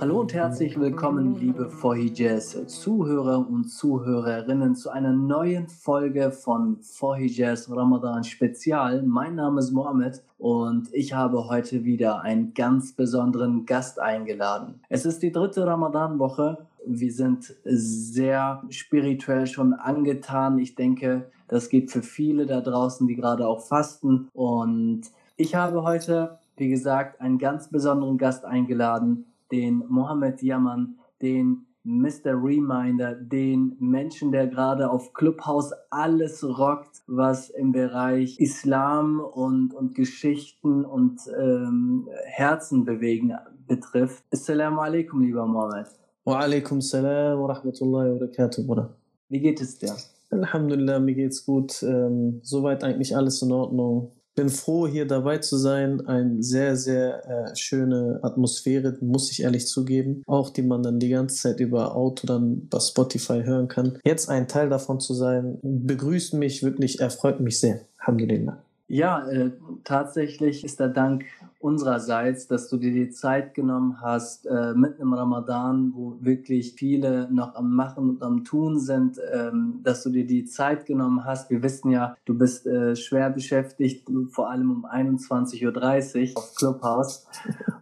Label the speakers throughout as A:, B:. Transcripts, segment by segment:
A: Hallo und herzlich willkommen, liebe Fohijaz Zuhörer und Zuhörerinnen, zu einer neuen Folge von Fohijaz Ramadan Spezial. Mein Name ist Mohammed und ich habe heute wieder einen ganz besonderen Gast eingeladen. Es ist die dritte Ramadan-Woche. Wir sind sehr spirituell schon angetan. Ich denke, das geht für viele da draußen, die gerade auch fasten. Und ich habe heute, wie gesagt, einen ganz besonderen Gast eingeladen den Mohammed Yaman, den Mr. Reminder, den Menschen, der gerade auf Clubhouse alles rockt, was im Bereich Islam und, und Geschichten und ähm, Herzen bewegen betrifft. Assalamu alaikum, lieber Mohammed.
B: Wa alaikum salam wa rahmatullahi wa barakatuh, Bruder.
A: Wie geht es dir?
B: Alhamdulillah, mir geht's gut. Ähm, soweit eigentlich alles in Ordnung bin froh, hier dabei zu sein. Eine sehr, sehr äh, schöne Atmosphäre, muss ich ehrlich zugeben. Auch die man dann die ganze Zeit über Auto dann bei Spotify hören kann. Jetzt ein Teil davon zu sein, begrüßt mich wirklich, erfreut mich sehr. Alhamdulillah.
A: Ja, äh, tatsächlich ist der Dank unsererseits, dass du dir die Zeit genommen hast, äh, mitten im Ramadan, wo wirklich viele noch am Machen und am Tun sind, ähm, dass du dir die Zeit genommen hast. Wir wissen ja, du bist äh, schwer beschäftigt, vor allem um 21.30 Uhr auf Clubhouse.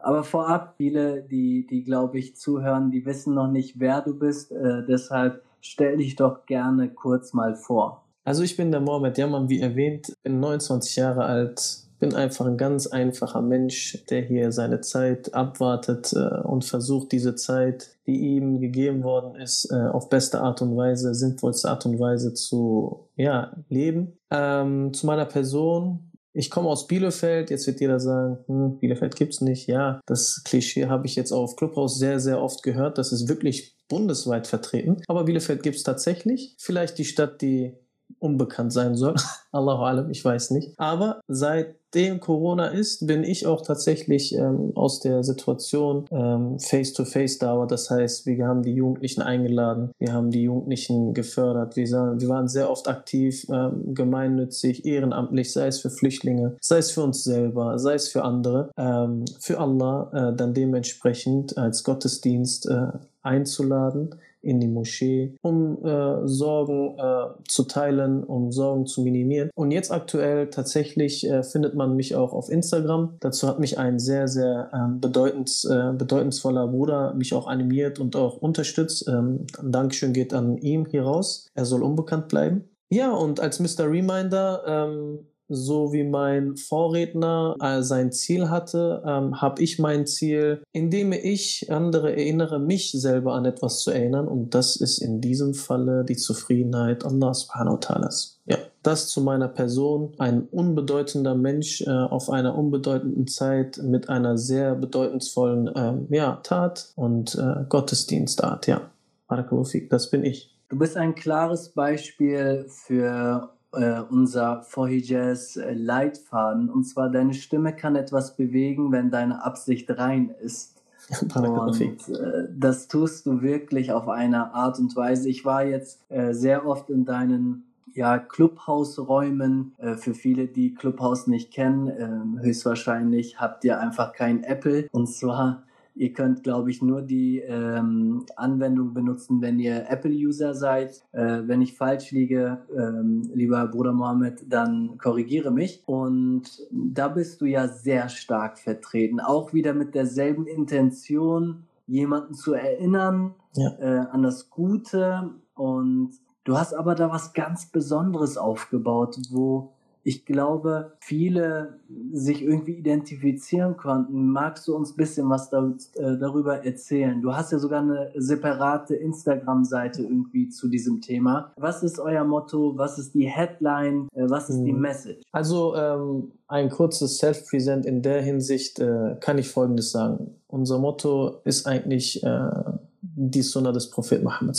A: Aber vorab, viele, die, die glaube ich zuhören, die wissen noch nicht, wer du bist. Äh, deshalb stell dich doch gerne kurz mal vor.
B: Also ich bin der Mohamed Yaman, wie erwähnt, bin 29 Jahre alt, bin einfach ein ganz einfacher Mensch, der hier seine Zeit abwartet äh, und versucht, diese Zeit, die ihm gegeben worden ist, äh, auf beste Art und Weise, sinnvollste Art und Weise zu ja, leben. Ähm, zu meiner Person. Ich komme aus Bielefeld, jetzt wird jeder sagen, hm, Bielefeld gibt's nicht. Ja, das Klischee habe ich jetzt auf Clubhouse sehr, sehr oft gehört. Das ist wirklich bundesweit vertreten. Aber Bielefeld gibt's tatsächlich. Vielleicht die Stadt, die unbekannt sein soll. Allahu alam, ich weiß nicht. Aber seitdem Corona ist, bin ich auch tatsächlich ähm, aus der Situation ähm, face-to-face da. Das heißt, wir haben die Jugendlichen eingeladen, wir haben die Jugendlichen gefördert, wir, wir waren sehr oft aktiv, ähm, gemeinnützig, ehrenamtlich, sei es für Flüchtlinge, sei es für uns selber, sei es für andere, ähm, für Allah äh, dann dementsprechend als Gottesdienst äh, einzuladen in die Moschee, um äh, Sorgen äh, zu teilen, um Sorgen zu minimieren. Und jetzt aktuell tatsächlich äh, findet man mich auch auf Instagram. Dazu hat mich ein sehr, sehr ähm, bedeutends, äh, bedeutungsvoller Bruder mich auch animiert und auch unterstützt. Ähm, Dankeschön geht an ihm hier raus. Er soll unbekannt bleiben. Ja, und als Mr. Reminder ähm, so wie mein Vorredner äh, sein Ziel hatte, ähm, habe ich mein Ziel, indem ich andere erinnere, mich selber an etwas zu erinnern. Und das ist in diesem Falle die Zufriedenheit Allah subhanahu wa ta'ala. Ja, das zu meiner Person. Ein unbedeutender Mensch äh, auf einer unbedeutenden Zeit mit einer sehr bedeutungsvollen äh, ja, Tat und äh, Gottesdienstart. Ja, das bin ich.
A: Du bist ein klares Beispiel für äh, unser Fohijaz äh, Leitfaden. Und zwar, deine Stimme kann etwas bewegen, wenn deine Absicht rein ist. Und äh, das tust du wirklich auf eine Art und Weise. Ich war jetzt äh, sehr oft in deinen ja, Clubhouse-Räumen. Äh, für viele, die Clubhouse nicht kennen, ähm, höchstwahrscheinlich habt ihr einfach kein Apple. Und zwar Ihr könnt, glaube ich, nur die ähm, Anwendung benutzen, wenn ihr Apple-User seid. Äh, wenn ich falsch liege, ähm, lieber Bruder Mohammed, dann korrigiere mich. Und da bist du ja sehr stark vertreten. Auch wieder mit derselben Intention, jemanden zu erinnern ja. äh, an das Gute. Und du hast aber da was ganz Besonderes aufgebaut, wo ich glaube, viele sich irgendwie identifizieren konnten. Magst du uns ein bisschen was da, äh, darüber erzählen? Du hast ja sogar eine separate Instagram-Seite irgendwie zu diesem Thema. Was ist euer Motto? Was ist die Headline? Äh, was ist die mhm. Message?
B: Also ähm, ein kurzes Self-Present in der Hinsicht äh, kann ich Folgendes sagen. Unser Motto ist eigentlich äh, die Sunna des Propheten Muhammad.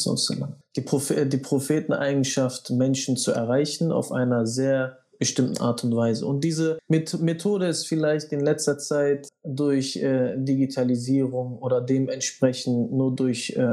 B: Die, Prophet, die Propheteneigenschaft, Menschen zu erreichen auf einer sehr bestimmten Art und Weise. Und diese Methode ist vielleicht in letzter Zeit durch äh, Digitalisierung oder dementsprechend nur durch äh,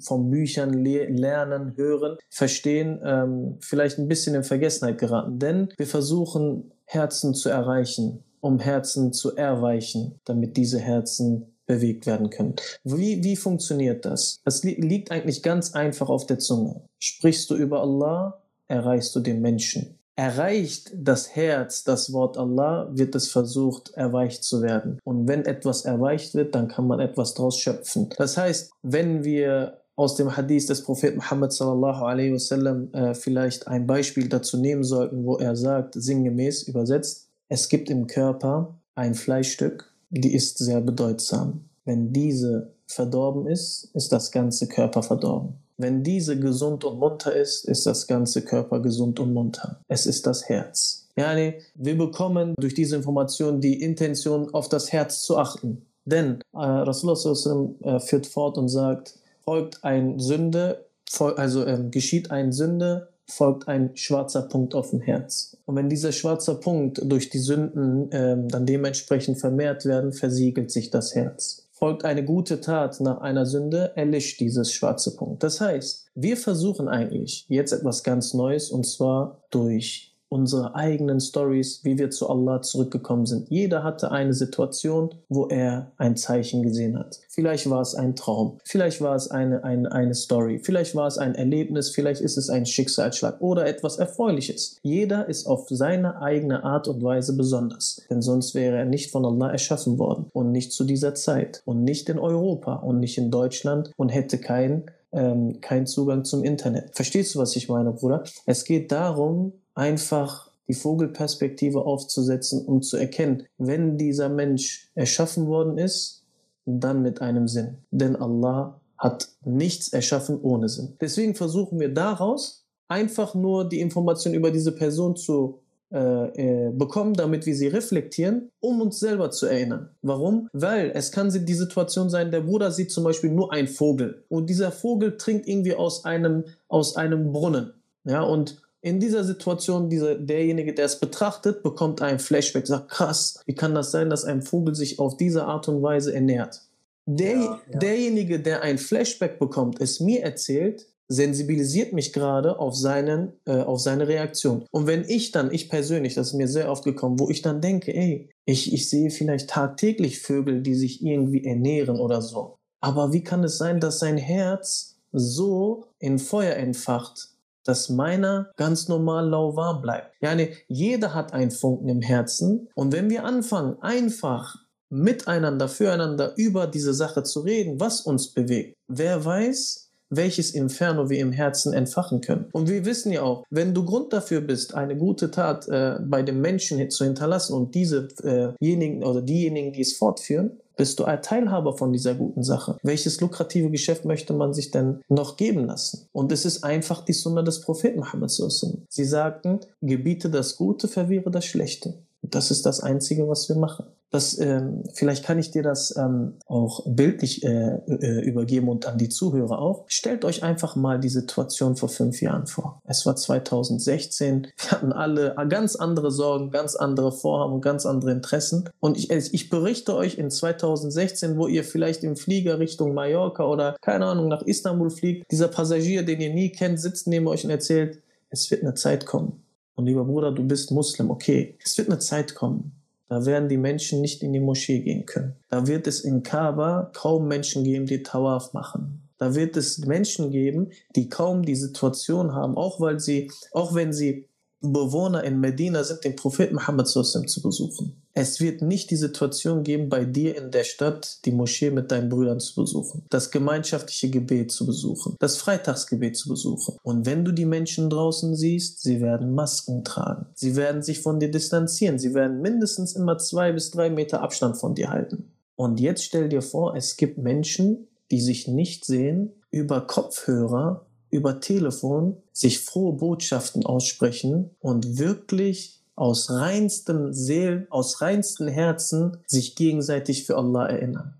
B: von Büchern le lernen, hören, verstehen, ähm, vielleicht ein bisschen in Vergessenheit geraten. Denn wir versuchen Herzen zu erreichen um Herzen zu erweichen, damit diese Herzen bewegt werden können. Wie, wie funktioniert das? Es li liegt eigentlich ganz einfach auf der Zunge. Sprichst du über Allah, erreichst du den Menschen. Erreicht das Herz das Wort Allah, wird es versucht, erweicht zu werden. Und wenn etwas erweicht wird, dann kann man etwas daraus schöpfen. Das heißt, wenn wir aus dem Hadith des Propheten Muhammad sallallahu alaihi wasallam äh, vielleicht ein Beispiel dazu nehmen sollten, wo er sagt, sinngemäß übersetzt, es gibt im Körper ein Fleischstück, die ist sehr bedeutsam. Wenn diese verdorben ist, ist das ganze Körper verdorben. Wenn diese gesund und munter ist, ist das ganze Körper gesund und munter. Es ist das Herz. Yani, wir bekommen durch diese Information die Intention, auf das Herz zu achten. Denn äh, Rasulullah äh, führt fort und sagt, folgt ein Sünde, also ähm, geschieht ein Sünde, folgt ein schwarzer Punkt auf dem Herz. Und wenn dieser schwarze Punkt durch die Sünden ähm, dann dementsprechend vermehrt werden, versiegelt sich das Herz. Folgt eine gute Tat nach einer Sünde, erlischt dieses schwarze Punkt. Das heißt, wir versuchen eigentlich jetzt etwas ganz Neues und zwar durch unsere eigenen Stories, wie wir zu Allah zurückgekommen sind. Jeder hatte eine Situation, wo er ein Zeichen gesehen hat. Vielleicht war es ein Traum, vielleicht war es eine, eine, eine Story, vielleicht war es ein Erlebnis, vielleicht ist es ein Schicksalsschlag oder etwas Erfreuliches. Jeder ist auf seine eigene Art und Weise besonders, denn sonst wäre er nicht von Allah erschaffen worden und nicht zu dieser Zeit und nicht in Europa und nicht in Deutschland und hätte keinen ähm, keinen Zugang zum Internet. Verstehst du, was ich meine, Bruder? Es geht darum, einfach die Vogelperspektive aufzusetzen, um zu erkennen, wenn dieser Mensch erschaffen worden ist, dann mit einem Sinn. Denn Allah hat nichts erschaffen ohne Sinn. Deswegen versuchen wir daraus einfach nur die Information über diese Person zu äh, äh, bekommen, damit wir sie reflektieren, um uns selber zu erinnern. Warum? Weil es kann die Situation sein, der Bruder sieht zum Beispiel nur einen Vogel und dieser Vogel trinkt irgendwie aus einem, aus einem Brunnen. Ja, und in dieser Situation, dieser, derjenige, der es betrachtet, bekommt ein Flashback, sagt, krass, wie kann das sein, dass ein Vogel sich auf diese Art und Weise ernährt? Der, ja, ja. Derjenige, der ein Flashback bekommt, es mir erzählt, sensibilisiert mich gerade auf, seinen, äh, auf seine Reaktion. Und wenn ich dann, ich persönlich, das ist mir sehr oft gekommen, wo ich dann denke, ey, ich, ich sehe vielleicht tagtäglich Vögel, die sich irgendwie ernähren oder so. Aber wie kann es sein, dass sein Herz so in Feuer entfacht, dass meiner ganz normal lauwarm bleibt. Ja, nee, jeder hat einen Funken im Herzen. Und wenn wir anfangen, einfach miteinander, füreinander über diese Sache zu reden, was uns bewegt, wer weiß, welches Inferno wir im Herzen entfachen können. Und wir wissen ja auch, wenn du Grund dafür bist, eine gute Tat äh, bei dem Menschen zu hinterlassen und diesejenigen äh oder diejenigen, die es fortführen, bist du ein Teilhaber von dieser guten Sache. Welches lukrative Geschäft möchte man sich denn noch geben lassen? Und es ist einfach die Sunna des Propheten Muhammad. Sie sagten, gebiete das Gute, verwehre das Schlechte. Das ist das Einzige, was wir machen. Das, ähm, vielleicht kann ich dir das ähm, auch bildlich äh, äh, übergeben und an die Zuhörer auch. Stellt euch einfach mal die Situation vor fünf Jahren vor. Es war 2016. Wir hatten alle ganz andere Sorgen, ganz andere Vorhaben ganz andere Interessen. Und ich, ich berichte euch in 2016, wo ihr vielleicht im Flieger Richtung Mallorca oder keine Ahnung nach Istanbul fliegt, dieser Passagier, den ihr nie kennt, sitzt neben euch und erzählt, es wird eine Zeit kommen. Und lieber Bruder, du bist Muslim, okay. Es wird eine Zeit kommen da werden die Menschen nicht in die Moschee gehen können. Da wird es in Kaaba kaum Menschen geben, die Tawaf machen. Da wird es Menschen geben, die kaum die Situation haben, auch weil sie, auch wenn sie Bewohner in Medina sind, den Propheten Muhammad zu besuchen. Es wird nicht die Situation geben, bei dir in der Stadt die Moschee mit deinen Brüdern zu besuchen, das gemeinschaftliche Gebet zu besuchen, das Freitagsgebet zu besuchen. Und wenn du die Menschen draußen siehst, sie werden Masken tragen. Sie werden sich von dir distanzieren. Sie werden mindestens immer zwei bis drei Meter Abstand von dir halten. Und jetzt stell dir vor, es gibt Menschen, die sich nicht sehen, über Kopfhörer über Telefon sich frohe Botschaften aussprechen und wirklich aus reinstem Seel, aus reinstem Herzen sich gegenseitig für Allah erinnern.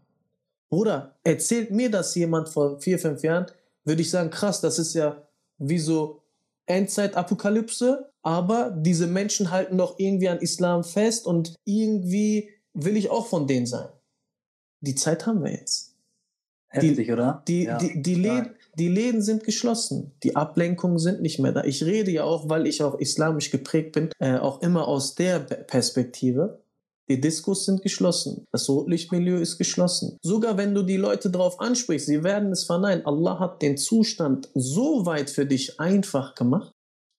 B: Bruder, erzählt mir das jemand vor vier, fünf Jahren, würde ich sagen, krass, das ist ja wie so Endzeit-Apokalypse, aber diese Menschen halten doch irgendwie an Islam fest und irgendwie will ich auch von denen sein. Die Zeit haben wir jetzt.
A: Heftig,
B: die,
A: oder?
B: Die, ja, die, die, Läden, die Läden sind geschlossen. Die Ablenkungen sind nicht mehr da. Ich rede ja auch, weil ich auch islamisch geprägt bin, äh, auch immer aus der Perspektive. Die Diskos sind geschlossen. Das Rotlichtmilieu ist geschlossen. Sogar wenn du die Leute darauf ansprichst, sie werden es verneinen. Allah hat den Zustand so weit für dich einfach gemacht,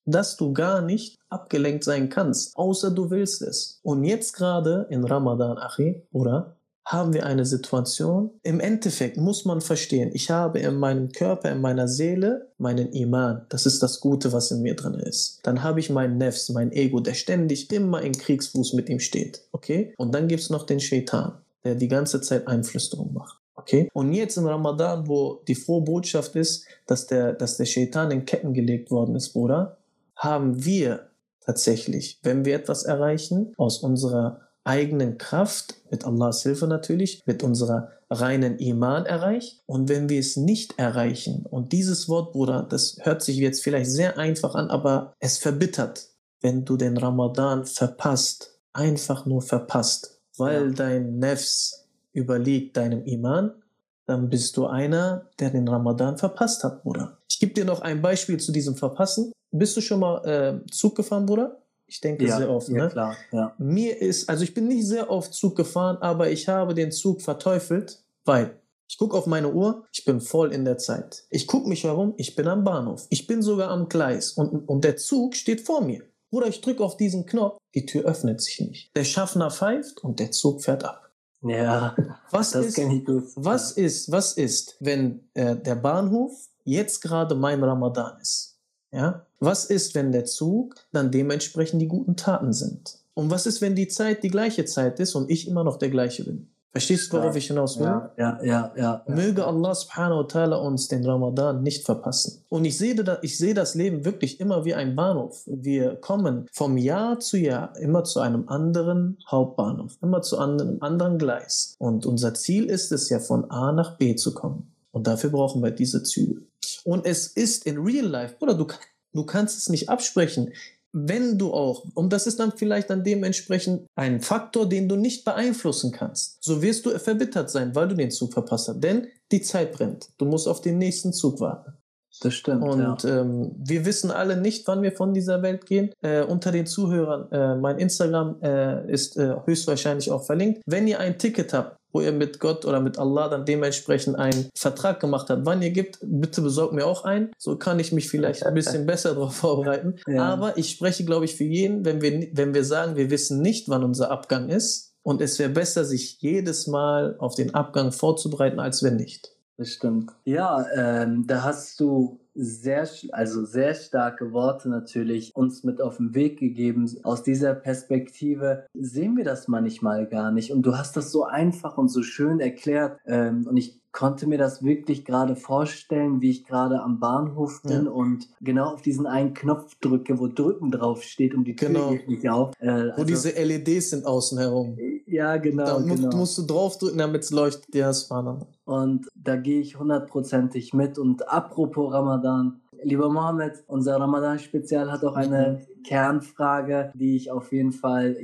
B: dass du gar nicht abgelenkt sein kannst, außer du willst es. Und jetzt gerade in Ramadan, Achi, oder? Haben wir eine Situation. Im Endeffekt muss man verstehen, ich habe in meinem Körper, in meiner Seele meinen Iman. Das ist das Gute, was in mir drin ist. Dann habe ich meinen Nefs, mein Ego, der ständig immer in Kriegsfuß mit ihm steht. Okay? Und dann gibt es noch den Shaitan, der die ganze Zeit Einflüsterung macht. Okay? Und jetzt im Ramadan, wo die frohe Botschaft ist, dass der, dass der Shaitan in Ketten gelegt worden ist, Bruder, haben wir tatsächlich, wenn wir etwas erreichen, aus unserer eigenen Kraft, mit Allahs Hilfe natürlich, mit unserer reinen Iman erreicht. Und wenn wir es nicht erreichen, und dieses Wort, Bruder, das hört sich jetzt vielleicht sehr einfach an, aber es verbittert, wenn du den Ramadan verpasst, einfach nur verpasst, weil ja. dein Nefs überliegt deinem Iman, dann bist du einer, der den Ramadan verpasst hat, Bruder. Ich gebe dir noch ein Beispiel zu diesem Verpassen. Bist du schon mal äh, Zug gefahren, Bruder? Ich denke ja, sehr oft. Ja, ne? klar. Ja. Mir ist, also ich bin nicht sehr oft Zug gefahren, aber ich habe den Zug verteufelt, weil ich gucke auf meine Uhr, ich bin voll in der Zeit. Ich gucke mich herum, ich bin am Bahnhof. Ich bin sogar am Gleis und, und der Zug steht vor mir. Bruder, ich drücke auf diesen Knopf, die Tür öffnet sich nicht. Der Schaffner pfeift und der Zug fährt ab. Ja, was das ist, ich gut. Was ist, was ist, wenn äh, der Bahnhof jetzt gerade mein Ramadan ist? Ja? Was ist, wenn der Zug dann dementsprechend die guten Taten sind? Und was ist, wenn die Zeit die gleiche Zeit ist und ich immer noch der gleiche bin? Verstehst du, worauf ich hinaus will?
A: Ja, ja, ja, ja,
B: Möge Allah subhanahu wa ta'ala uns den Ramadan nicht verpassen. Und ich sehe, da, ich sehe das Leben wirklich immer wie ein Bahnhof. Wir kommen vom Jahr zu Jahr immer zu einem anderen Hauptbahnhof, immer zu einem anderen Gleis. Und unser Ziel ist es ja, von A nach B zu kommen. Und dafür brauchen wir diese Züge. Und es ist in real life, oder du, du kannst es nicht absprechen. Wenn du auch, und das ist dann vielleicht dann dementsprechend ein Faktor, den du nicht beeinflussen kannst, so wirst du verbittert sein, weil du den Zug verpasst hast. Denn die Zeit brennt. Du musst auf den nächsten Zug warten.
A: Das stimmt.
B: Und ja. ähm, wir wissen alle nicht, wann wir von dieser Welt gehen. Äh, unter den Zuhörern, äh, mein Instagram äh, ist äh, höchstwahrscheinlich auch verlinkt. Wenn ihr ein Ticket habt, wo ihr mit Gott oder mit Allah dann dementsprechend einen Vertrag gemacht habt, wann ihr gibt, bitte besorgt mir auch einen. So kann ich mich vielleicht ein bisschen besser darauf vorbereiten. Ja. Aber ich spreche, glaube ich, für jeden, wenn wir, wenn wir sagen, wir wissen nicht, wann unser Abgang ist. Und es wäre besser, sich jedes Mal auf den Abgang vorzubereiten, als wenn nicht.
A: Das stimmt. Ja, ähm, da hast du sehr, also sehr starke Worte natürlich uns mit auf den Weg gegeben. Aus dieser Perspektive sehen wir das manchmal gar nicht. Und du hast das so einfach und so schön erklärt. Ähm, und ich konnte mir das wirklich gerade vorstellen, wie ich gerade am Bahnhof bin ja. und genau auf diesen einen Knopf drücke, wo Drücken drauf steht und die Tür genau. geht nicht auf.
B: Äh, also, wo diese LEDs sind außen herum.
A: Ja, genau.
B: Da
A: genau.
B: musst du draufdrücken, damit es leuchtet. Ja, das war.
A: Und da gehe ich hundertprozentig mit. Und apropos Ramadan, Lieber Mohammed, unser Ramadan-Spezial hat auch eine mhm. Kernfrage, die ich auf jeden Fall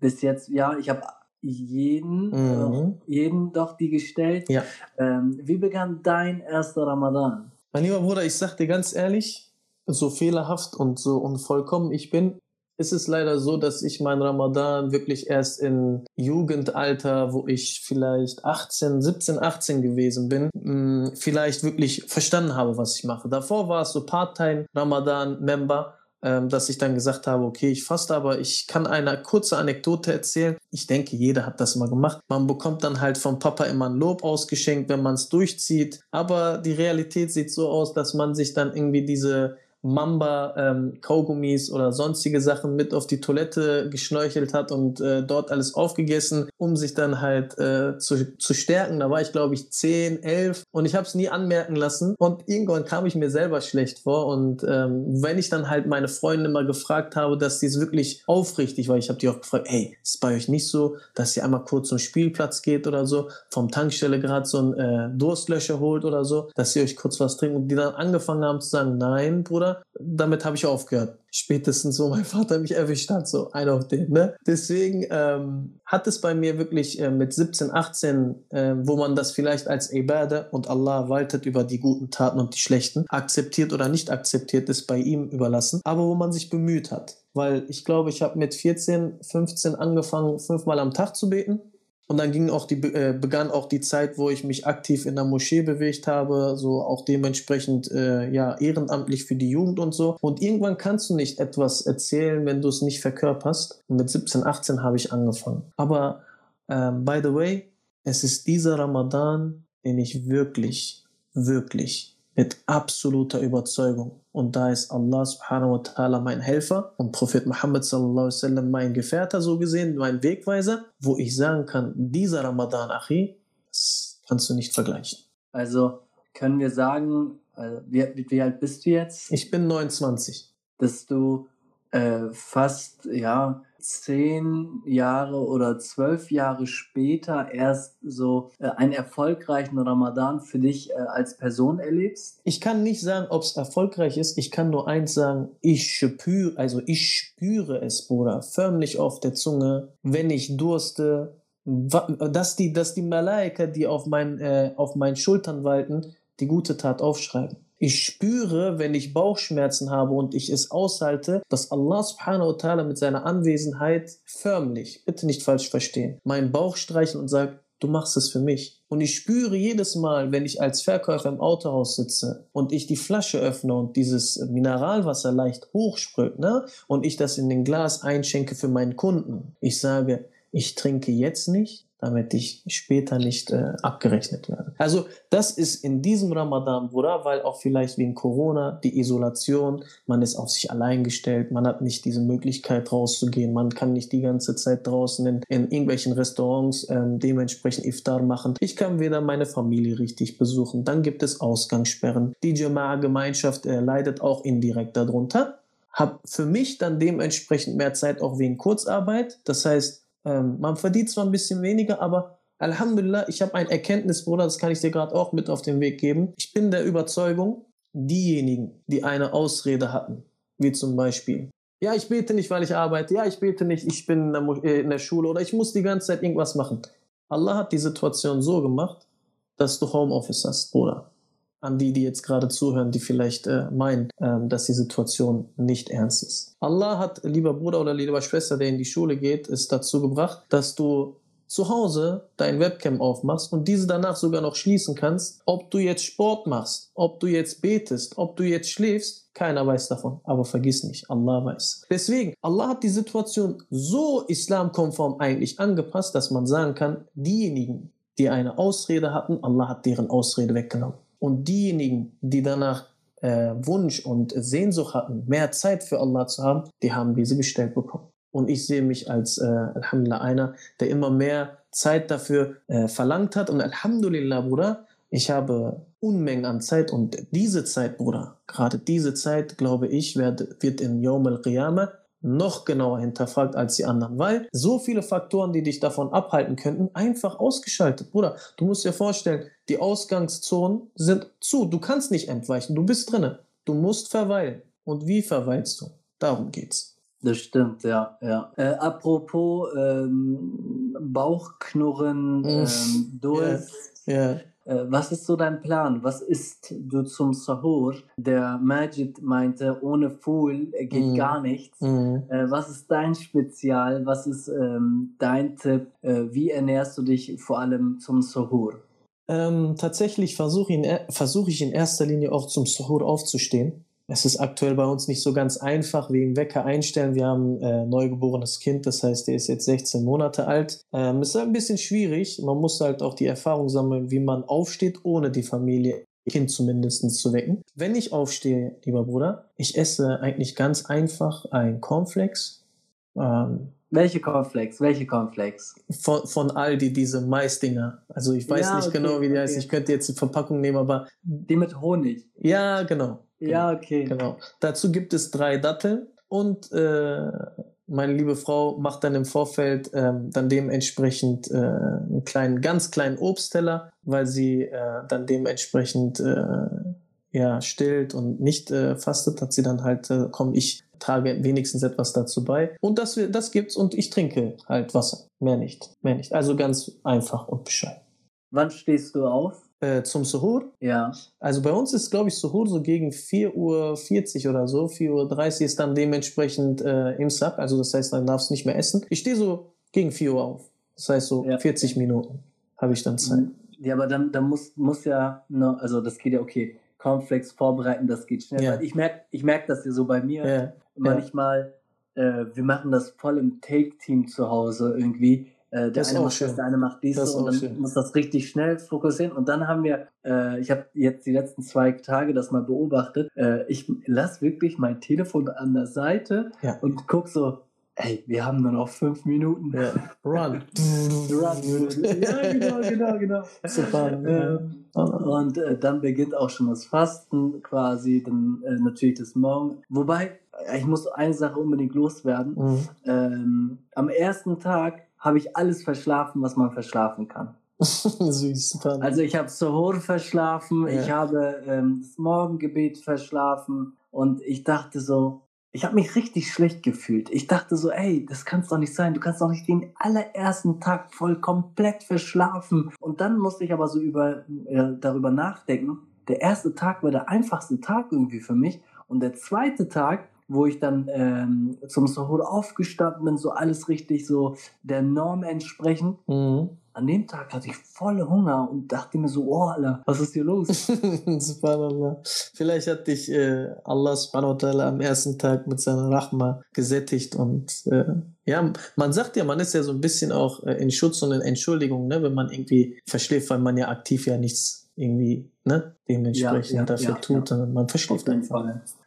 A: bis jetzt, ja, ich habe jeden, mhm. äh, jeden doch die gestellt. Ja. Ähm, wie begann dein erster Ramadan?
B: Mein lieber Bruder, ich sag dir ganz ehrlich, so fehlerhaft und so unvollkommen ich bin, ist es leider so, dass ich mein Ramadan wirklich erst in Jugendalter, wo ich vielleicht 18, 17, 18 gewesen bin, mm, vielleicht wirklich verstanden habe, was ich mache. Davor war es so Part-Time Ramadan-Member ähm, dass ich dann gesagt habe, okay, ich faste, aber ich kann eine kurze Anekdote erzählen. Ich denke, jeder hat das mal gemacht. Man bekommt dann halt vom Papa immer ein Lob ausgeschenkt, wenn man es durchzieht. Aber die Realität sieht so aus, dass man sich dann irgendwie diese Mamba ähm, Kaugummis oder sonstige Sachen mit auf die Toilette geschneuchelt hat und äh, dort alles aufgegessen, um sich dann halt äh, zu, zu stärken. Da war ich glaube ich 10, 11 und ich habe es nie anmerken lassen und irgendwann kam ich mir selber schlecht vor und ähm, wenn ich dann halt meine Freunde immer gefragt habe, dass die es wirklich aufrichtig war, ich habe die auch gefragt, hey, ist bei euch nicht so, dass ihr einmal kurz zum Spielplatz geht oder so, vom Tankstelle gerade so ein äh, Durstlöscher holt oder so, dass ihr euch kurz was trinkt und die dann angefangen haben zu sagen, nein, Bruder, Bruder, damit habe ich aufgehört. Spätestens wo mein Vater mich erwischt hat, so ein auf den. Ne? Deswegen ähm, hat es bei mir wirklich äh, mit 17, 18, äh, wo man das vielleicht als Ibadah und Allah waltet über die guten Taten und die schlechten, akzeptiert oder nicht akzeptiert, ist bei ihm überlassen, aber wo man sich bemüht hat. Weil ich glaube, ich habe mit 14, 15 angefangen, fünfmal am Tag zu beten und dann ging auch die, äh, begann auch die Zeit, wo ich mich aktiv in der Moschee bewegt habe, so auch dementsprechend äh, ja ehrenamtlich für die Jugend und so. Und irgendwann kannst du nicht etwas erzählen, wenn du es nicht verkörperst. Und mit 17, 18 habe ich angefangen. Aber ähm, by the way, es ist dieser Ramadan, den ich wirklich, wirklich mit absoluter Überzeugung. Und da ist Allah subhanahu wa ta'ala mein Helfer und Prophet Muhammad sallallahu alaihi wasallam mein Gefährter so gesehen, mein Wegweiser, wo ich sagen kann, dieser Ramadan, Achi, das kannst du nicht vergleichen.
A: Also können wir sagen, also wie, wie alt bist du jetzt?
B: Ich bin 29.
A: Dass du äh, fast, ja, zehn Jahre oder zwölf Jahre später erst so äh, einen erfolgreichen Ramadan für dich äh, als Person erlebst?
B: Ich kann nicht sagen, ob es erfolgreich ist. Ich kann nur eins sagen, ich spüre, also ich spüre es, Bruder, förmlich auf der Zunge, wenn ich durste, dass die, dass die Malaika, die auf, mein, äh, auf meinen Schultern walten, die gute Tat aufschreiben. Ich spüre, wenn ich Bauchschmerzen habe und ich es aushalte, dass Allah subhanahu wa ta'ala mit seiner Anwesenheit förmlich, bitte nicht falsch verstehen, meinen Bauch streichelt und sagt, du machst es für mich. Und ich spüre jedes Mal, wenn ich als Verkäufer im Autohaus sitze und ich die Flasche öffne und dieses Mineralwasser leicht hochsprüht, ne, und ich das in den Glas einschenke für meinen Kunden. Ich sage, ich trinke jetzt nicht, damit ich später nicht äh, abgerechnet werde. Also das ist in diesem Ramadan, Bruder, weil auch vielleicht wegen Corona, die Isolation, man ist auf sich allein gestellt, man hat nicht diese Möglichkeit rauszugehen, man kann nicht die ganze Zeit draußen in, in irgendwelchen Restaurants ähm, dementsprechend Iftar machen. Ich kann weder meine Familie richtig besuchen, dann gibt es Ausgangssperren. Die Jama'a-Gemeinschaft äh, leidet auch indirekt darunter. Hab für mich dann dementsprechend mehr Zeit auch wegen Kurzarbeit. Das heißt, ähm, man verdient zwar ein bisschen weniger, aber Alhamdulillah, ich habe ein Erkenntnis, Bruder, das kann ich dir gerade auch mit auf den Weg geben. Ich bin der Überzeugung, diejenigen, die eine Ausrede hatten, wie zum Beispiel, ja, ich bete nicht, weil ich arbeite, ja, ich bete nicht, ich bin in der, äh, in der Schule oder ich muss die ganze Zeit irgendwas machen. Allah hat die Situation so gemacht, dass du Homeoffice hast, Bruder an die, die jetzt gerade zuhören, die vielleicht äh, meinen, ähm, dass die Situation nicht ernst ist. Allah hat, lieber Bruder oder lieber Schwester, der in die Schule geht, es dazu gebracht, dass du zu Hause dein Webcam aufmachst und diese danach sogar noch schließen kannst, ob du jetzt Sport machst, ob du jetzt betest, ob du jetzt schläfst, keiner weiß davon. Aber vergiss nicht, Allah weiß. Deswegen, Allah hat die Situation so islamkonform eigentlich angepasst, dass man sagen kann, diejenigen, die eine Ausrede hatten, Allah hat deren Ausrede weggenommen. Und diejenigen, die danach äh, Wunsch und Sehnsucht hatten, mehr Zeit für Allah zu haben, die haben diese gestellt bekommen. Und ich sehe mich als, äh, Alhamdulillah, einer, der immer mehr Zeit dafür äh, verlangt hat. Und Alhamdulillah, Bruder, ich habe Unmengen an Zeit und diese Zeit, Bruder, gerade diese Zeit, glaube ich, wird, wird in Yawm al-Qiyamah noch genauer hinterfragt als die anderen, weil so viele Faktoren, die dich davon abhalten könnten, einfach ausgeschaltet. Bruder, du musst dir vorstellen, die Ausgangszonen sind zu. Du kannst nicht entweichen. Du bist drinnen. Du musst verweilen. Und wie verweilst du? Darum geht's.
A: Das stimmt, ja, ja. Äh, apropos ähm, Bauchknurren, ähm, Durst. Ja, ja. Äh, was ist so dein Plan? Was isst du zum Sahur? Der Majid meinte, ohne Fool geht mm. gar nichts. Mm. Was ist dein Spezial? Was ist ähm, dein Tipp? Äh, wie ernährst du dich vor allem zum Sahur?
B: Ähm, tatsächlich versuche versuch ich in erster Linie auch zum Sahur aufzustehen. Es ist aktuell bei uns nicht so ganz einfach wegen Wecker einstellen. Wir haben ein äh, neugeborenes Kind, das heißt, der ist jetzt 16 Monate alt. Ähm, ist ein bisschen schwierig. Man muss halt auch die Erfahrung sammeln, wie man aufsteht, ohne die Familie Kind zumindest zu wecken. Wenn ich aufstehe, lieber Bruder, ich esse eigentlich ganz einfach ein Cornflakes.
A: Ähm, welche Cornflakes? Welche Cornflakes?
B: Von, von Aldi, diese Maisdinger. Also ich weiß ja, nicht okay, genau, wie die okay. heißt. Ich könnte jetzt die Verpackung nehmen, aber.
A: Die mit Honig.
B: Ja, genau.
A: Ja, okay.
B: Genau. Dazu gibt es drei Datteln und äh, meine liebe Frau macht dann im Vorfeld ähm, dann dementsprechend äh, einen kleinen, ganz kleinen Obstteller, weil sie äh, dann dementsprechend äh, ja, stillt und nicht äh, fastet, hat sie dann halt, äh, komm, ich trage wenigstens etwas dazu bei. Und das, das gibt's und ich trinke halt Wasser. Mehr nicht. Mehr nicht. Also ganz einfach und bescheiden.
A: Wann stehst du auf?
B: Äh, zum Suhur?
A: Ja.
B: Also bei uns ist, glaube ich, Suhur so gegen 4.40 Uhr oder so. 4.30 Uhr ist dann dementsprechend äh, im Sack. Also das heißt, dann darfst du nicht mehr essen. Ich stehe so gegen 4 Uhr auf. Das heißt so ja. 40 Minuten habe ich dann Zeit.
A: Ja, aber dann, dann muss, muss ja, ne, also das geht ja okay. Cornflakes vorbereiten, das geht schnell. Ja. Ich merke ich merk das ja so bei mir. Ja. Manchmal, äh, wir machen das voll im Take-Team zu Hause irgendwie äh, der eine macht das, der eine macht dies das so und dann schön. muss das richtig schnell fokussieren. Und dann haben wir, äh, ich habe jetzt die letzten zwei Tage das mal beobachtet. Äh, ich lasse wirklich mein Telefon an der Seite ja. und guck so, ey, wir haben nur noch fünf Minuten. Ja. Run. Run. ja, genau, genau, genau. Super. Ähm, und äh, dann beginnt auch schon das Fasten quasi, dann äh, natürlich das Morgen. Wobei, ich muss eine Sache unbedingt loswerden. Mhm. Ähm, am ersten Tag habe ich alles verschlafen, was man verschlafen kann. Süß. Also ich habe Sohor verschlafen, ja. ich habe ähm, das Morgengebet verschlafen und ich dachte so, ich habe mich richtig schlecht gefühlt. Ich dachte so, ey, das kann es doch nicht sein. Du kannst doch nicht den allerersten Tag voll komplett verschlafen. Und dann musste ich aber so über, äh, darüber nachdenken. Der erste Tag war der einfachste Tag irgendwie für mich. Und der zweite Tag wo ich dann ähm, zum Sahur aufgestanden bin, so alles richtig so der Norm entsprechend. Mhm. An dem Tag hatte ich voll Hunger und dachte mir so, oh Alter, was ist hier los?
B: Subhanallah. Vielleicht hat dich äh, Allah subhanahu wa ta'ala am ersten Tag mit seiner Rahma gesättigt und äh, ja, man sagt ja, man ist ja so ein bisschen auch äh, in Schutz und in Entschuldigung, ne, wenn man irgendwie verschläft, weil man ja aktiv ja nichts irgendwie ne, dementsprechend ja, ja, dafür ja, tut, man verschläft einfach.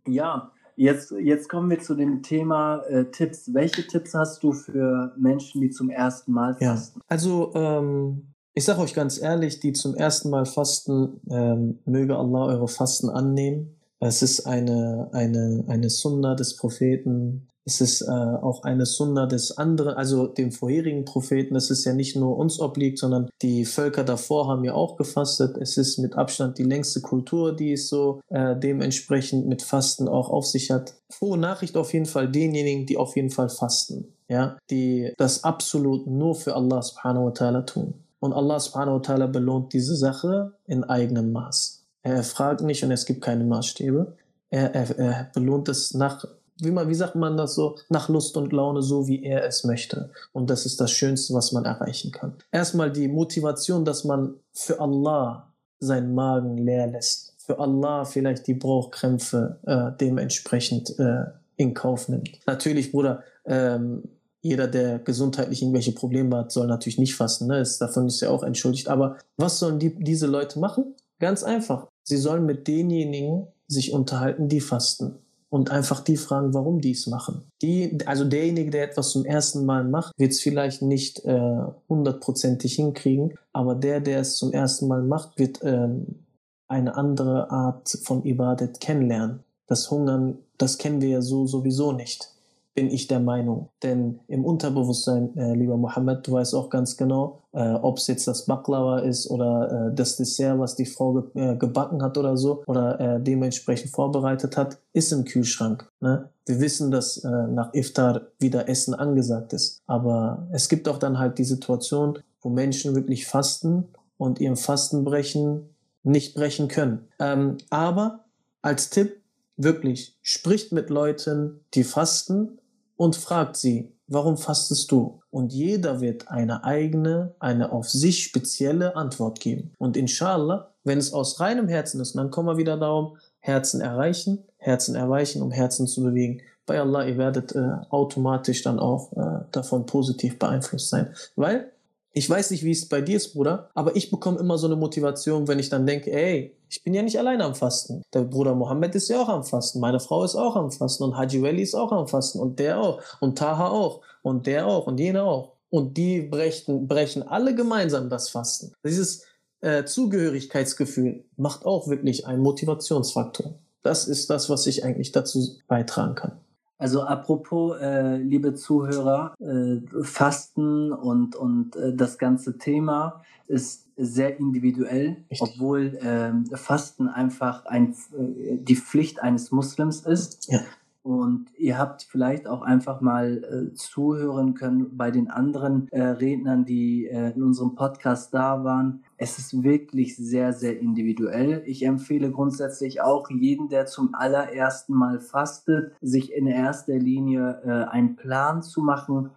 A: Ja, Jetzt, jetzt kommen wir zu dem Thema äh, Tipps. Welche Tipps hast du für Menschen, die zum ersten Mal fasten?
B: Ja. Also, ähm, ich sage euch ganz ehrlich, die zum ersten Mal fasten, ähm, möge Allah eure Fasten annehmen. Es ist eine, eine, eine Sunna des Propheten, es ist äh, auch eine Sunna des anderen, also dem vorherigen Propheten. Es ist ja nicht nur uns obliegt, sondern die Völker davor haben ja auch gefastet. Es ist mit Abstand die längste Kultur, die es so äh, dementsprechend mit Fasten auch auf sich hat. Frohe Nachricht auf jeden Fall denjenigen, die auf jeden Fall fasten, ja, die das absolut nur für Allah subhanahu wa ta'ala tun. Und Allah subhanahu wa ta'ala belohnt diese Sache in eigenem Maß. Er fragt nicht und es gibt keine Maßstäbe. Er, er, er belohnt es nach wie, man, wie sagt man das so, nach Lust und Laune, so wie er es möchte. Und das ist das Schönste, was man erreichen kann. Erstmal die Motivation, dass man für Allah seinen Magen leer lässt. Für Allah vielleicht die Brauchkrämpfe äh, dementsprechend äh, in Kauf nimmt. Natürlich, Bruder, ähm, jeder, der gesundheitlich irgendwelche Probleme hat, soll natürlich nicht fasten. Ne? Ist, davon ist er auch entschuldigt. Aber was sollen die, diese Leute machen? Ganz einfach. Sie sollen mit denjenigen sich unterhalten, die fasten und einfach die fragen, warum die es machen. Die, also derjenige, der etwas zum ersten Mal macht, wird es vielleicht nicht äh, hundertprozentig hinkriegen, aber der, der es zum ersten Mal macht, wird ähm, eine andere Art von Ibadet kennenlernen. Das Hungern, das kennen wir ja so sowieso nicht bin ich der Meinung. Denn im Unterbewusstsein, äh, lieber Mohammed, du weißt auch ganz genau, äh, ob es jetzt das Baklava ist oder äh, das Dessert, was die Frau ge äh, gebacken hat oder so, oder äh, dementsprechend vorbereitet hat, ist im Kühlschrank. Ne? Wir wissen, dass äh, nach Iftar wieder Essen angesagt ist. Aber es gibt auch dann halt die Situation, wo Menschen wirklich fasten und ihrem Fastenbrechen nicht brechen können. Ähm, aber als Tipp, wirklich, spricht mit Leuten, die fasten und fragt sie, warum fastest du? Und jeder wird eine eigene, eine auf sich spezielle Antwort geben. Und inshallah, wenn es aus reinem Herzen ist, dann kommen wir wieder darum, Herzen erreichen, Herzen erweichen, um Herzen zu bewegen. Bei Allah, ihr werdet äh, automatisch dann auch äh, davon positiv beeinflusst sein. Weil ich weiß nicht, wie es bei dir ist, Bruder, aber ich bekomme immer so eine Motivation, wenn ich dann denke, ey, ich bin ja nicht alleine am Fasten. Der Bruder Mohammed ist ja auch am Fasten, meine Frau ist auch am Fasten und Haji Weli ist auch am Fasten und der auch und Taha auch und der auch und jener auch. Und die brechen, brechen alle gemeinsam das Fasten. Dieses äh, Zugehörigkeitsgefühl macht auch wirklich einen Motivationsfaktor. Das ist das, was ich eigentlich dazu beitragen kann.
A: Also apropos, äh, liebe Zuhörer, äh, Fasten und, und äh, das ganze Thema ist sehr individuell, Richtig. obwohl ähm, Fasten einfach ein, äh, die Pflicht eines Muslims ist. Ja. Und ihr habt vielleicht auch einfach mal äh, zuhören können bei den anderen äh, Rednern, die äh, in unserem Podcast da waren. Es ist wirklich sehr, sehr individuell. Ich empfehle grundsätzlich auch jeden, der zum allerersten Mal fastet, sich in erster Linie äh, einen Plan zu machen,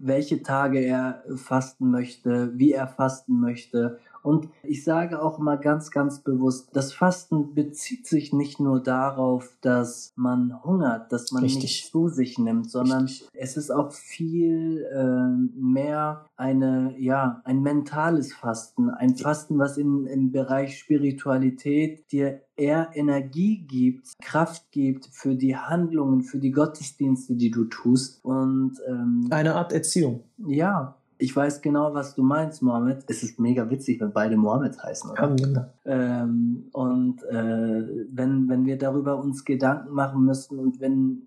A: welche Tage er fasten möchte, wie er fasten möchte und ich sage auch mal ganz, ganz bewusst, das Fasten bezieht sich nicht nur darauf, dass man hungert, dass man Richtig. nicht zu sich nimmt, sondern Richtig. es ist auch viel äh, mehr eine, ja, ein mentales Fasten, ein Fasten, was in, im Bereich Spiritualität dir eher Energie gibt, Kraft gibt für die Handlungen, für die Gottesdienste, die du tust. Und ähm,
B: eine Art Erziehung.
A: Ja, ich weiß genau, was du meinst, Mohammed. Es ist mega witzig, wenn beide Mohammed heißen, oder? Ja, ähm, und äh, wenn, wenn wir darüber uns Gedanken machen müssen und wenn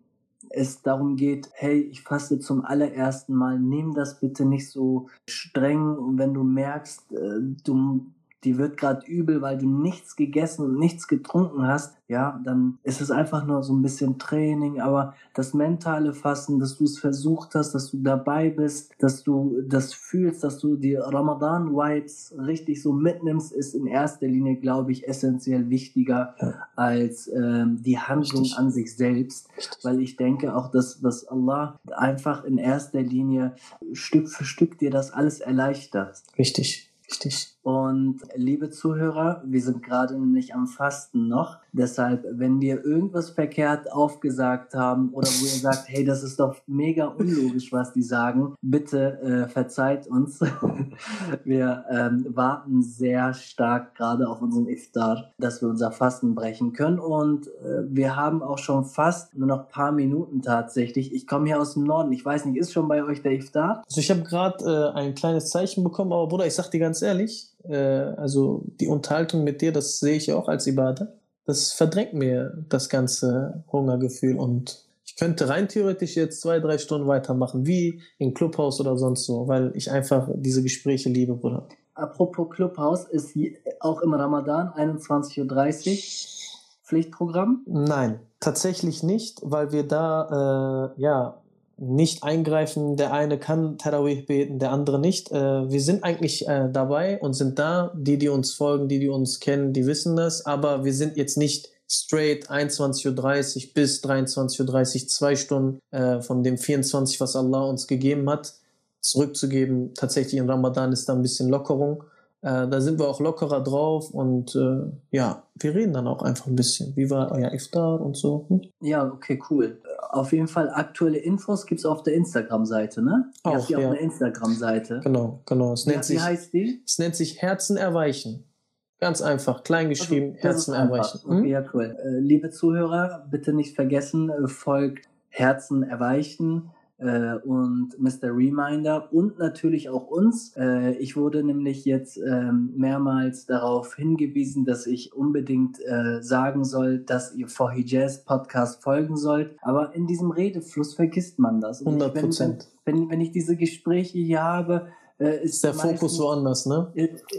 A: es darum geht, hey, ich faste zum allerersten Mal, nimm das bitte nicht so streng und wenn du merkst, äh, du die wird gerade übel, weil du nichts gegessen und nichts getrunken hast, ja, dann ist es einfach nur so ein bisschen Training, aber das mentale Fassen, dass du es versucht hast, dass du dabei bist, dass du das fühlst, dass du die Ramadan-Vibes richtig so mitnimmst, ist in erster Linie, glaube ich, essentiell wichtiger ja. als ähm, die Handlung Richtig. an sich selbst, Richtig. weil ich denke auch, dass, dass Allah einfach in erster Linie Stück für Stück dir das alles erleichtert.
B: Richtig. Richtig.
A: Und liebe Zuhörer, wir sind gerade nicht am Fasten noch. Deshalb, wenn wir irgendwas verkehrt aufgesagt haben oder wo ihr sagt, hey, das ist doch mega unlogisch, was die sagen, bitte äh, verzeiht uns. wir ähm, warten sehr stark gerade auf unseren Iftar, dass wir unser Fasten brechen können. Und äh, wir haben auch schon fast nur noch ein paar Minuten tatsächlich. Ich komme hier aus dem Norden. Ich weiß nicht, ist schon bei euch der Iftar?
B: Also ich habe gerade äh, ein kleines Zeichen bekommen, aber Bruder, ich sag dir ganz ehrlich, äh, also die Unterhaltung mit dir, das sehe ich auch als Ibade. Das verdrängt mir das ganze Hungergefühl und ich könnte rein theoretisch jetzt zwei, drei Stunden weitermachen, wie im Clubhaus oder sonst so, weil ich einfach diese Gespräche liebe, Bruder.
A: Apropos Clubhaus, ist auch im Ramadan 21.30 Uhr Pflichtprogramm?
B: Nein, tatsächlich nicht, weil wir da äh, ja nicht eingreifen. Der eine kann Tarawih beten, der andere nicht. Äh, wir sind eigentlich äh, dabei und sind da. Die, die uns folgen, die, die uns kennen, die wissen das. Aber wir sind jetzt nicht straight 21.30 Uhr bis 23.30 Uhr, zwei Stunden äh, von dem 24, was Allah uns gegeben hat, zurückzugeben. Tatsächlich in Ramadan ist da ein bisschen Lockerung. Äh, da sind wir auch lockerer drauf und äh, ja, wir reden dann auch einfach ein bisschen. Wie war euer Iftar und so? Hm?
A: Ja, okay, cool. Auf jeden Fall aktuelle Infos gibt es auf der Instagram-Seite, ne? Auch, ja. auf der Instagram-Seite.
B: Genau, genau.
A: Es nennt ja, sich, wie heißt die?
B: Es nennt sich Herzen erweichen. Ganz einfach, klein geschrieben, also, Herzen erweichen.
A: Hm? Okay, ja, cool. Äh, liebe Zuhörer, bitte nicht vergessen, äh, folgt Herzen erweichen äh, und Mr. Reminder und natürlich auch uns. Äh, ich wurde nämlich jetzt ähm, mehrmals darauf hingewiesen, dass ich unbedingt äh, sagen soll, dass ihr For Jazz Podcast folgen sollt. Aber in diesem Redefluss vergisst man das.
B: 100 Prozent.
A: Wenn, wenn, wenn ich diese Gespräche hier habe,
B: äh, ist der Fokus woanders, ne?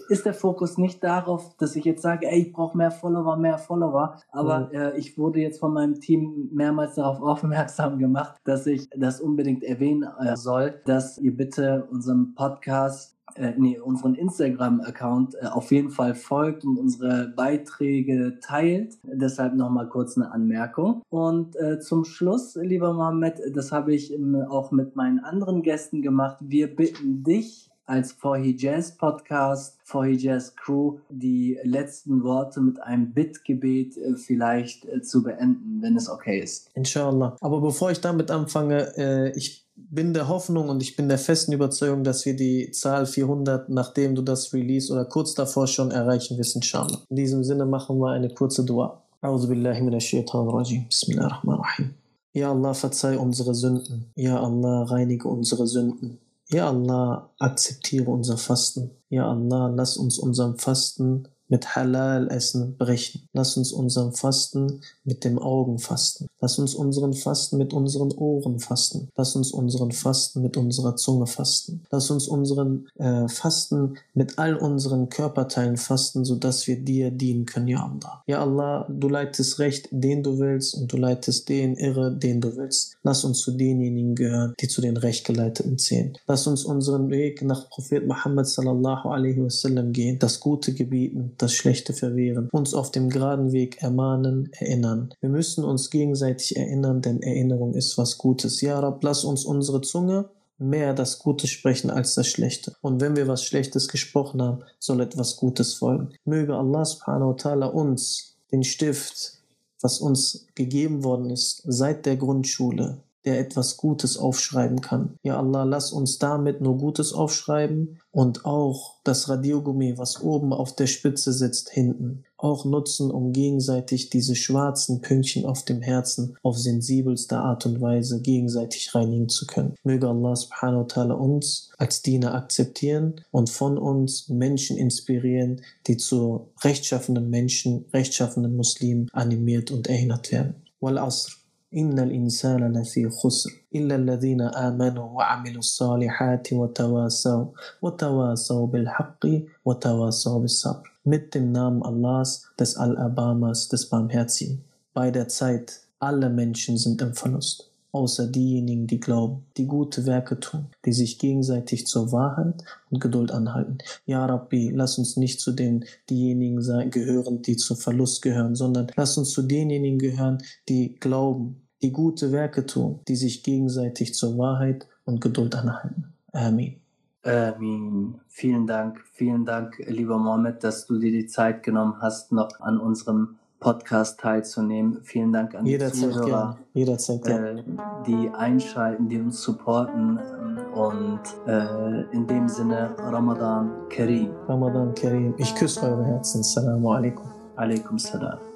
A: Ist der Fokus nicht darauf, dass ich jetzt sage, ey, ich brauche mehr Follower, mehr Follower. Aber mhm. äh, ich wurde jetzt von meinem Team mehrmals darauf aufmerksam gemacht, dass ich das unbedingt erwähnen äh, soll, dass ihr bitte unserem Podcast äh, nee, unseren Instagram-Account äh, auf jeden Fall folgt und unsere Beiträge teilt. Deshalb nochmal kurz eine Anmerkung. Und äh, zum Schluss, lieber Mohammed, das habe ich ähm, auch mit meinen anderen Gästen gemacht. Wir bitten dich, als For Jazz Podcast, For Jazz Crew, die letzten Worte mit einem Bittgebet äh, vielleicht äh, zu beenden, wenn es okay ist.
B: Inshallah. Aber bevor ich damit anfange, äh, ich bin der Hoffnung und ich bin der festen Überzeugung, dass wir die Zahl 400, nachdem du das Release oder kurz davor schon erreichen wirst, inshallah. In diesem Sinne machen wir eine kurze Dua. A'udhu billahi minash shaitan rajim. Bismillahirrahmanirrahim. Ja Allah, verzeih unsere Sünden. Ja Allah, reinige unsere Sünden. Ja Allah, akzeptiere unser Fasten. Ja Allah, lass uns unserem Fasten mit Halal-Essen brechen. Lass uns unseren Fasten mit dem Augen fasten. Lass uns unseren Fasten mit unseren Ohren fasten. Lass uns unseren Fasten mit unserer Zunge fasten. Lass uns unseren äh, Fasten mit all unseren Körperteilen fasten, sodass wir dir dienen können, ja Allah. Ja Allah, du leitest recht, den du willst, und du leitest den irre, den du willst. Lass uns zu denjenigen gehören, die zu den Rechtgeleiteten zählen. Lass uns unseren Weg nach Prophet Muhammad sallallahu alaihi wasallam gehen, das Gute gebieten, das Schlechte verwehren, uns auf dem geraden Weg ermahnen, erinnern. Wir müssen uns gegenseitig erinnern, denn Erinnerung ist was Gutes. Ja Rab, lass uns unsere Zunge mehr das Gute sprechen als das Schlechte. Und wenn wir was Schlechtes gesprochen haben, soll etwas Gutes folgen. Möge Allah subhanahu wa ta'ala uns den Stift, was uns gegeben worden ist seit der Grundschule, der etwas Gutes aufschreiben kann. Ja Allah, lass uns damit nur Gutes aufschreiben und auch das Radiergummi, was oben auf der Spitze sitzt, hinten, auch nutzen, um gegenseitig diese schwarzen Pünktchen auf dem Herzen auf sensibelste Art und Weise gegenseitig reinigen zu können. Möge Allah subhanahu wa ta'ala uns als Diener akzeptieren und von uns Menschen inspirieren, die zu rechtschaffenden Menschen, rechtschaffenden Muslimen animiert und erinnert werden. Wal Asr. إن الإنسان لفي خسر إلا الذين آمنوا وعملوا الصالحات وتواصوا وتواصوا بالحق وتواصوا بالصبر mit dem Namen Allahs, des Al-Abamas, des Barmherzigen. Bei der Zeit, alle Menschen sind im Verlust, außer diejenigen, die glauben, die gute Werke tun, die sich gegenseitig zur Wahrheit und Geduld anhalten. Ja, Rabbi, lass uns nicht zu den diejenigen sein, gehören, die zum Verlust gehören, sondern lass uns zu denjenigen gehören, die glauben, die gute Werke tun, die sich gegenseitig zur Wahrheit und Geduld anhalten. Amen.
A: Amin. Vielen Dank, vielen Dank, lieber Mohammed, dass du dir die Zeit genommen hast, noch an unserem Podcast teilzunehmen. Vielen Dank an
B: Jederzeit
A: die Zuhörer.
B: Jederzeit.
A: Äh, die einschalten, die uns supporten. Und äh, in dem Sinne, Ramadan Kareem.
B: Ramadan Kareem. Ich küsse eure Herzen. Assalamu alaikum.
A: Alaikum salam.